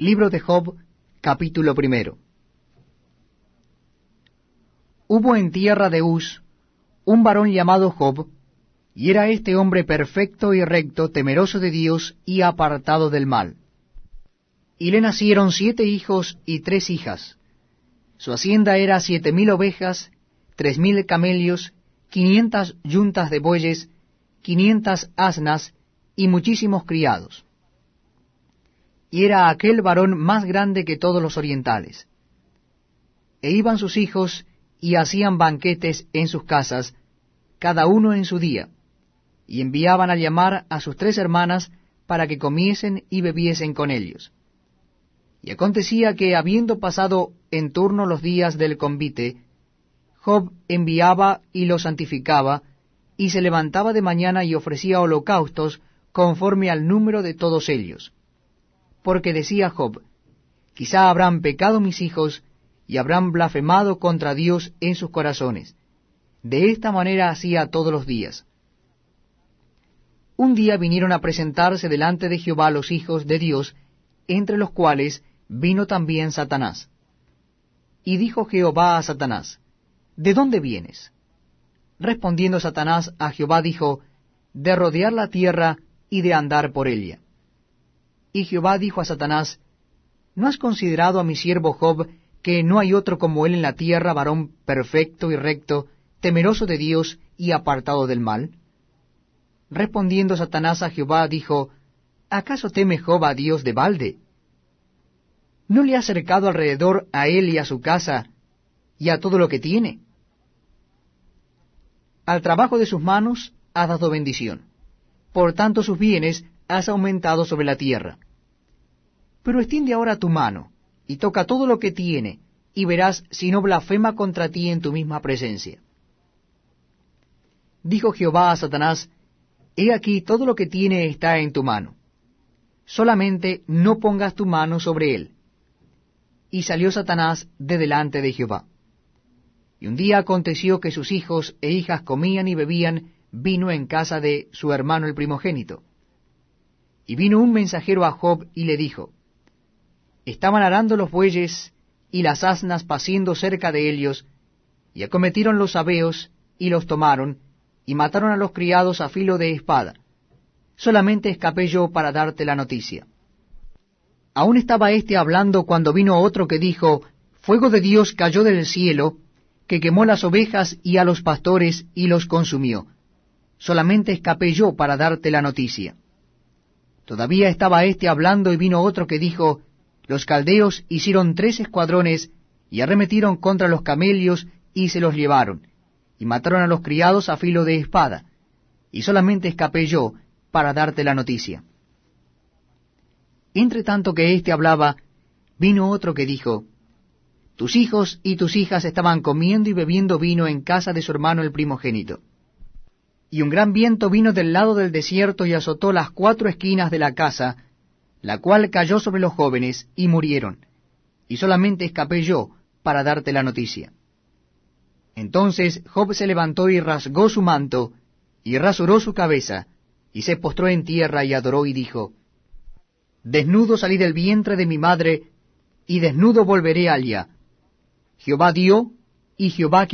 Libro de Job, capítulo primero. Hubo en tierra de Uz un varón llamado Job, y era este hombre perfecto y recto, temeroso de Dios y apartado del mal. Y le nacieron siete hijos y tres hijas. Su hacienda era siete mil ovejas, tres mil camellos, quinientas yuntas de bueyes, quinientas asnas y muchísimos criados y era aquel varón más grande que todos los orientales. E iban sus hijos y hacían banquetes en sus casas, cada uno en su día, y enviaban a llamar a sus tres hermanas para que comiesen y bebiesen con ellos. Y acontecía que, habiendo pasado en turno los días del convite, Job enviaba y los santificaba, y se levantaba de mañana y ofrecía holocaustos conforme al número de todos ellos porque decía Job, quizá habrán pecado mis hijos y habrán blasfemado contra Dios en sus corazones. De esta manera hacía todos los días. Un día vinieron a presentarse delante de Jehová los hijos de Dios, entre los cuales vino también Satanás. Y dijo Jehová a Satanás, ¿De dónde vienes? Respondiendo Satanás a Jehová dijo, De rodear la tierra y de andar por ella. Y Jehová dijo a Satanás, ¿No has considerado a mi siervo Job, que no hay otro como él en la tierra, varón perfecto y recto, temeroso de Dios y apartado del mal? Respondiendo Satanás a Jehová, dijo, ¿acaso teme Job a Dios de balde? ¿No le ha cercado alrededor a él y a su casa y a todo lo que tiene? Al trabajo de sus manos ha dado bendición. Por tanto sus bienes has aumentado sobre la tierra. Pero extiende ahora tu mano, y toca todo lo que tiene, y verás si no blasfema contra ti en tu misma presencia. Dijo Jehová a Satanás, He aquí todo lo que tiene está en tu mano. Solamente no pongas tu mano sobre él. Y salió Satanás de delante de Jehová. Y un día aconteció que sus hijos e hijas comían y bebían vino en casa de su hermano el primogénito. Y vino un mensajero a Job y le dijo, Estaban arando los bueyes y las asnas paciendo cerca de ellos, y acometieron los sabeos y los tomaron, y mataron a los criados a filo de espada. Solamente escapé yo para darte la noticia. Aún estaba éste hablando cuando vino otro que dijo, Fuego de Dios cayó del cielo, que quemó las ovejas y a los pastores y los consumió. Solamente escapé yo para darte la noticia. Todavía estaba éste hablando y vino otro que dijo, Los caldeos hicieron tres escuadrones y arremetieron contra los camelios y se los llevaron, y mataron a los criados a filo de espada, y solamente escapé yo para darte la noticia. Entre tanto que éste hablaba, vino otro que dijo, Tus hijos y tus hijas estaban comiendo y bebiendo vino en casa de su hermano el primogénito y un gran viento vino del lado del desierto y azotó las cuatro esquinas de la casa, la cual cayó sobre los jóvenes y murieron, y solamente escapé yo para darte la noticia. Entonces Job se levantó y rasgó su manto, y rasuró su cabeza, y se postró en tierra y adoró y dijo, Desnudo salí del vientre de mi madre, y desnudo volveré allá. Jehová dio, y Jehová